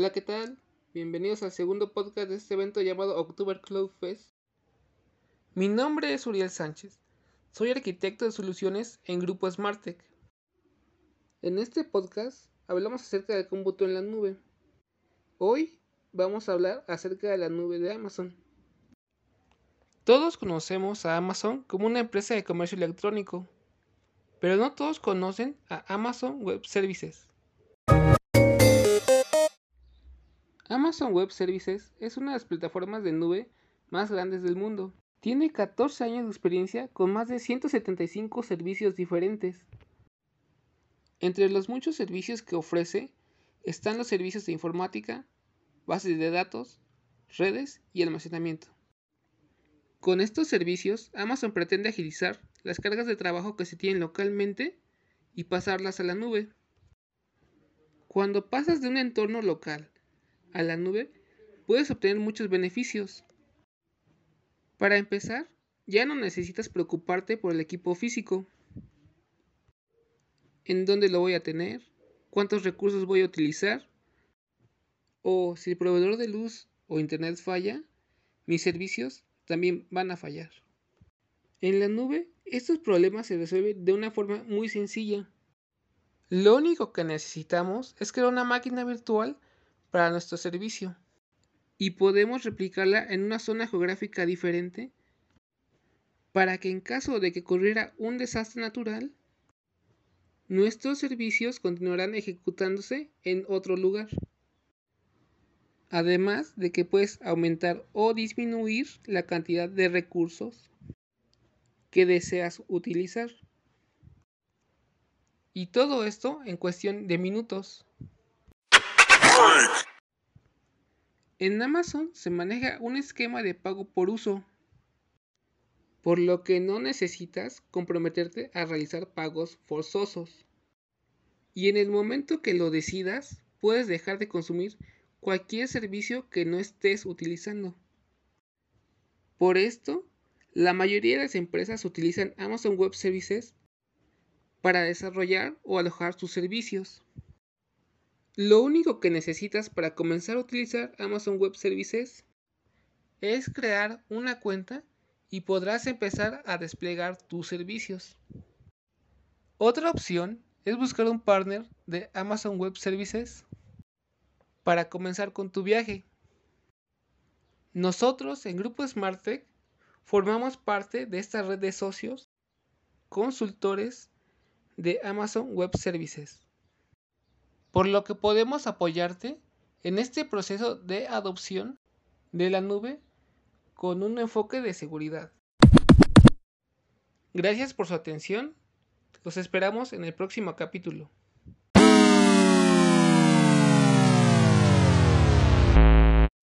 Hola, ¿qué tal? Bienvenidos al segundo podcast de este evento llamado October Cloud Fest. Mi nombre es Uriel Sánchez. Soy arquitecto de soluciones en Grupo Smartec. En este podcast hablamos acerca del cómputo en la nube. Hoy vamos a hablar acerca de la nube de Amazon. Todos conocemos a Amazon como una empresa de comercio electrónico, pero no todos conocen a Amazon Web Services. Amazon Web Services es una de las plataformas de nube más grandes del mundo. Tiene 14 años de experiencia con más de 175 servicios diferentes. Entre los muchos servicios que ofrece están los servicios de informática, bases de datos, redes y almacenamiento. Con estos servicios, Amazon pretende agilizar las cargas de trabajo que se tienen localmente y pasarlas a la nube. Cuando pasas de un entorno local a la nube, puedes obtener muchos beneficios. Para empezar, ya no necesitas preocuparte por el equipo físico. ¿En dónde lo voy a tener? ¿Cuántos recursos voy a utilizar? O si el proveedor de luz o internet falla, mis servicios también van a fallar. En la nube, estos problemas se resuelven de una forma muy sencilla. Lo único que necesitamos es crear una máquina virtual para nuestro servicio y podemos replicarla en una zona geográfica diferente para que en caso de que ocurriera un desastre natural, nuestros servicios continuarán ejecutándose en otro lugar. Además de que puedes aumentar o disminuir la cantidad de recursos que deseas utilizar. Y todo esto en cuestión de minutos. En Amazon se maneja un esquema de pago por uso, por lo que no necesitas comprometerte a realizar pagos forzosos. Y en el momento que lo decidas, puedes dejar de consumir cualquier servicio que no estés utilizando. Por esto, la mayoría de las empresas utilizan Amazon Web Services para desarrollar o alojar sus servicios. Lo único que necesitas para comenzar a utilizar Amazon Web Services es crear una cuenta y podrás empezar a desplegar tus servicios. Otra opción es buscar un partner de Amazon Web Services para comenzar con tu viaje. Nosotros en Grupo SmartTech formamos parte de esta red de socios consultores de Amazon Web Services por lo que podemos apoyarte en este proceso de adopción de la nube con un enfoque de seguridad. Gracias por su atención. Los esperamos en el próximo capítulo.